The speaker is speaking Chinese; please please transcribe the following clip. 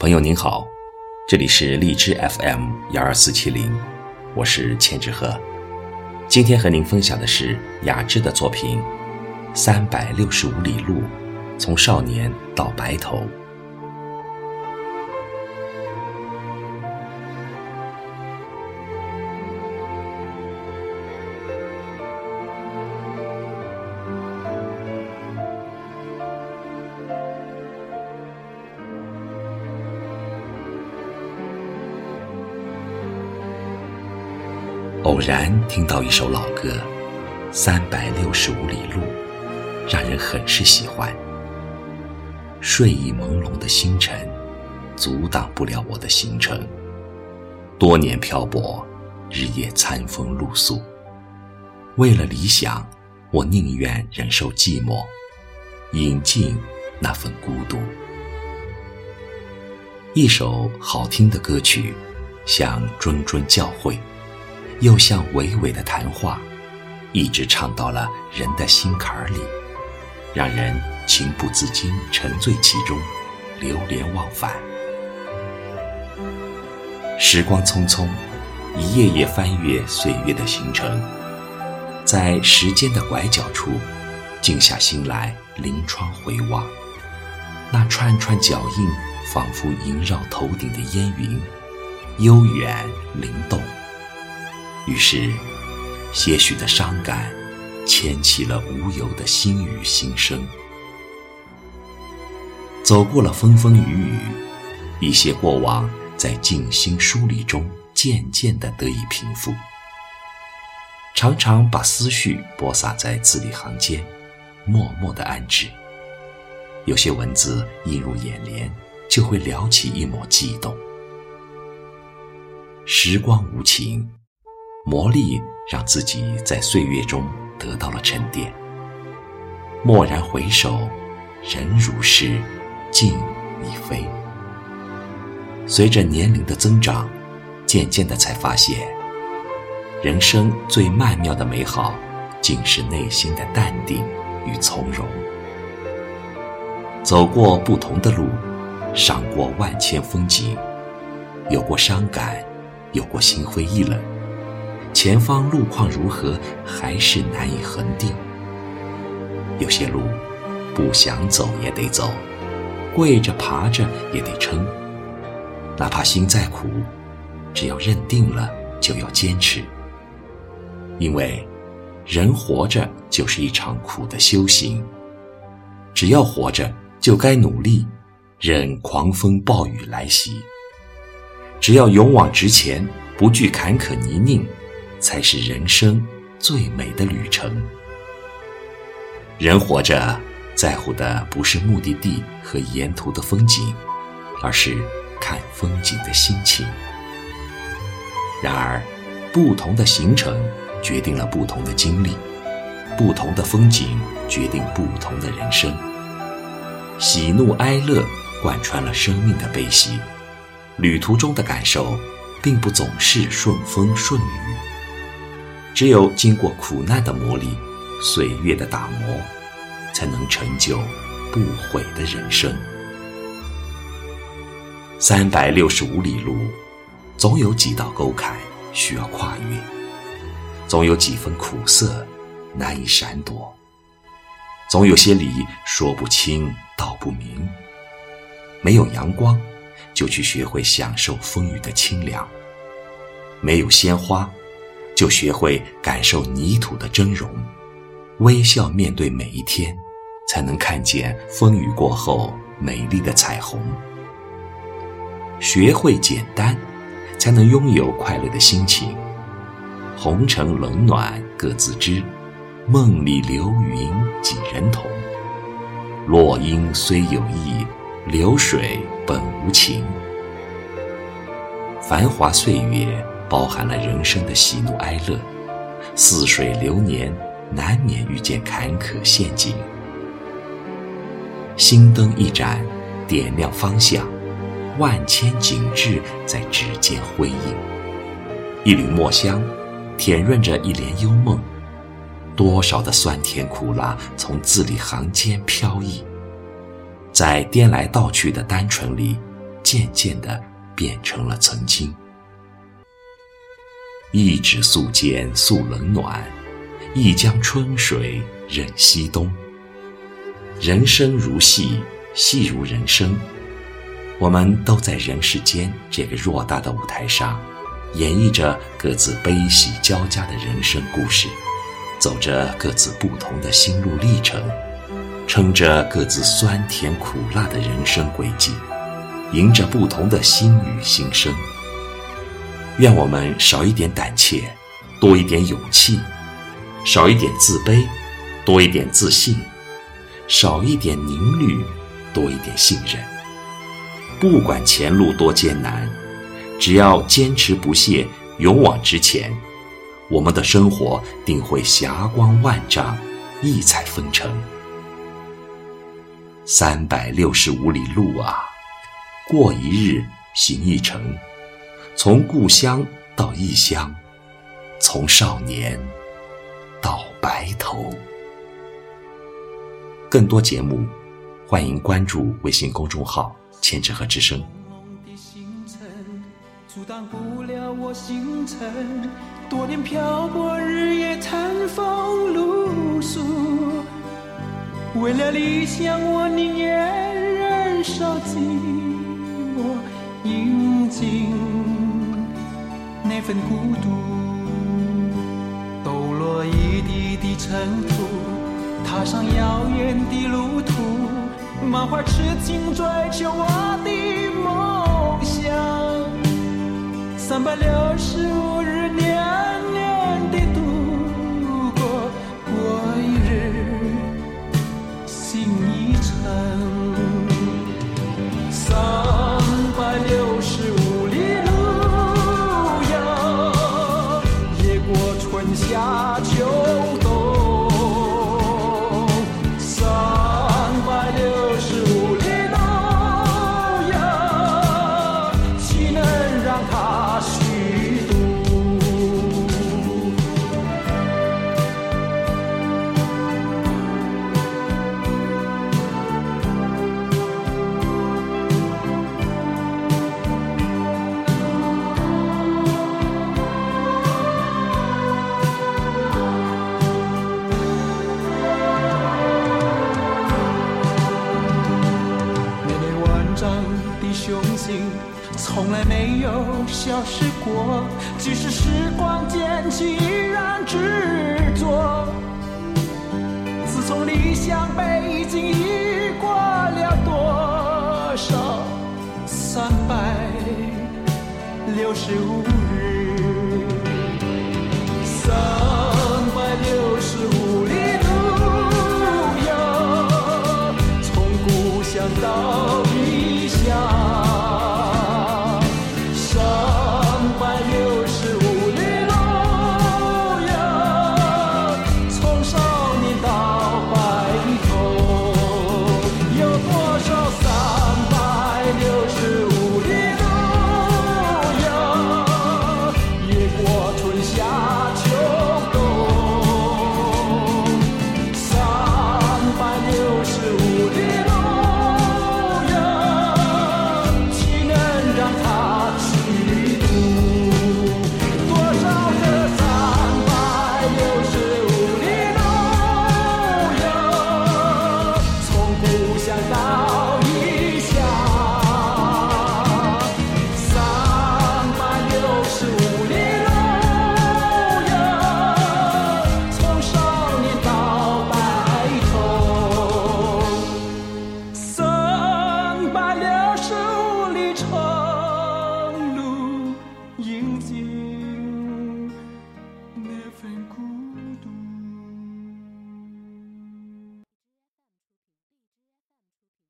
朋友您好，这里是荔枝 FM 幺二四七零，我是千纸鹤。今天和您分享的是雅致的作品《三百六十五里路，从少年到白头》。偶然听到一首老歌，《三百六十五里路》，让人很是喜欢。睡意朦胧的星辰，阻挡不了我的行程。多年漂泊，日夜餐风露宿。为了理想，我宁愿忍受寂寞，饮尽那份孤独。一首好听的歌曲，像谆谆教诲。又像娓娓的谈话，一直唱到了人的心坎里，让人情不自禁沉醉其中，流连忘返。时光匆匆，一页页翻阅岁月的行程，在时间的拐角处，静下心来临窗回望，那串串脚印仿佛萦绕头顶的烟云，悠远灵动。于是，些许的伤感，牵起了无由的心语心声。走过了风风雨雨，一些过往在静心梳理中渐渐的得以平复。常常把思绪播撒在字里行间，默默的安置。有些文字映入眼帘，就会撩起一抹悸动。时光无情。磨砺让自己在岁月中得到了沉淀。蓦然回首，人如逝，境已非。随着年龄的增长，渐渐的才发现，人生最曼妙的美好，竟是内心的淡定与从容。走过不同的路，赏过万千风景，有过伤感，有过心灰意冷。前方路况如何，还是难以恒定。有些路，不想走也得走，跪着爬着也得撑。哪怕心再苦，只要认定了，就要坚持。因为，人活着就是一场苦的修行。只要活着，就该努力，任狂风暴雨来袭。只要勇往直前，不惧坎坷泥泞。才是人生最美的旅程。人活着，在乎的不是目的地和沿途的风景，而是看风景的心情。然而，不同的行程决定了不同的经历，不同的风景决定不同的人生。喜怒哀乐贯穿了生命的悲喜，旅途中的感受并不总是顺风顺雨。只有经过苦难的磨砺，岁月的打磨，才能成就不悔的人生。三百六十五里路，总有几道沟坎需要跨越，总有几分苦涩难以闪躲，总有些理说不清道不明。没有阳光，就去学会享受风雨的清凉；没有鲜花。就学会感受泥土的峥嵘，微笑面对每一天，才能看见风雨过后美丽的彩虹。学会简单，才能拥有快乐的心情。红尘冷暖各自知，梦里流云几人同。落英虽有意，流水本无情。繁华岁月。包含了人生的喜怒哀乐，似水流年，难免遇见坎坷陷阱。心灯一盏，点亮方向，万千景致在指尖辉映。一缕墨香，舔润着一帘幽梦。多少的酸甜苦辣，从字里行间飘逸。在颠来倒去的单纯里，渐渐的变成了曾经。一纸素笺诉冷暖，一江春水任西东。人生如戏，戏如人生。我们都在人世间这个偌大的舞台上，演绎着各自悲喜交加的人生故事，走着各自不同的心路历程，撑着各自酸甜苦辣的人生轨迹，迎着不同的心语心声。愿我们少一点胆怯，多一点勇气；少一点自卑，多一点自信；少一点凝虑，多一点信任。不管前路多艰难，只要坚持不懈，勇往直前，我们的生活定会霞光万丈，异彩纷呈。三百六十五里路啊，过一日行一程，从故乡到异乡，从少年到白头。更多节目，欢迎关注微信公众号。千纸鹤之声。阻挡不了我星辰，多年漂泊，日夜餐风露宿。为了理想，我宁愿忍受寂份孤独。抖落一地的尘土，踏上遥远的路途。满怀痴情追求我的梦想，三百六十五日年年春夏秋冬。从来没有消失过，即使时光渐去，依然执着。自从离乡背井，已过了多少三百六十五日？